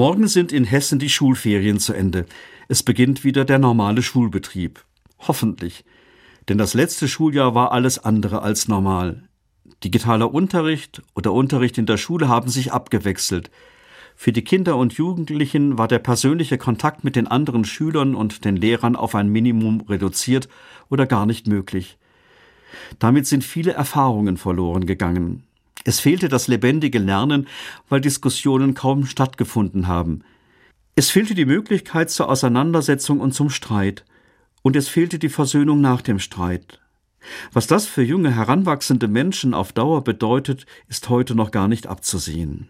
Morgen sind in Hessen die Schulferien zu Ende. Es beginnt wieder der normale Schulbetrieb. Hoffentlich. Denn das letzte Schuljahr war alles andere als normal. Digitaler Unterricht oder Unterricht in der Schule haben sich abgewechselt. Für die Kinder und Jugendlichen war der persönliche Kontakt mit den anderen Schülern und den Lehrern auf ein Minimum reduziert oder gar nicht möglich. Damit sind viele Erfahrungen verloren gegangen. Es fehlte das lebendige Lernen, weil Diskussionen kaum stattgefunden haben. Es fehlte die Möglichkeit zur Auseinandersetzung und zum Streit. Und es fehlte die Versöhnung nach dem Streit. Was das für junge heranwachsende Menschen auf Dauer bedeutet, ist heute noch gar nicht abzusehen.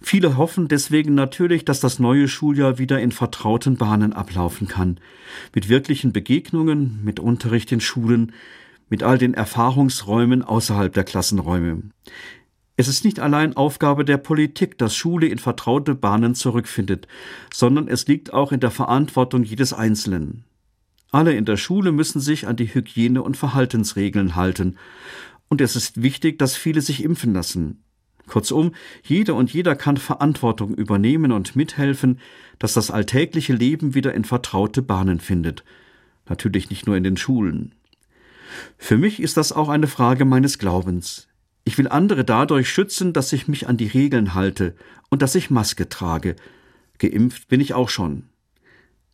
Viele hoffen deswegen natürlich, dass das neue Schuljahr wieder in vertrauten Bahnen ablaufen kann, mit wirklichen Begegnungen, mit Unterricht in Schulen, mit all den Erfahrungsräumen außerhalb der Klassenräume. Es ist nicht allein Aufgabe der Politik, dass Schule in vertraute Bahnen zurückfindet, sondern es liegt auch in der Verantwortung jedes Einzelnen. Alle in der Schule müssen sich an die Hygiene- und Verhaltensregeln halten, und es ist wichtig, dass viele sich impfen lassen. Kurzum, jeder und jeder kann Verantwortung übernehmen und mithelfen, dass das alltägliche Leben wieder in vertraute Bahnen findet. Natürlich nicht nur in den Schulen. Für mich ist das auch eine Frage meines Glaubens. Ich will andere dadurch schützen, dass ich mich an die Regeln halte und dass ich Maske trage. Geimpft bin ich auch schon.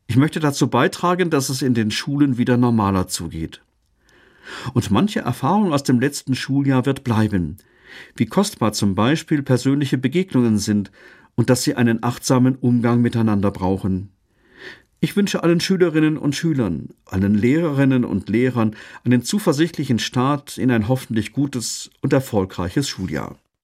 Ich möchte dazu beitragen, dass es in den Schulen wieder normaler zugeht. Und manche Erfahrung aus dem letzten Schuljahr wird bleiben, wie kostbar zum Beispiel persönliche Begegnungen sind und dass sie einen achtsamen Umgang miteinander brauchen. Ich wünsche allen Schülerinnen und Schülern, allen Lehrerinnen und Lehrern einen zuversichtlichen Start in ein hoffentlich gutes und erfolgreiches Schuljahr.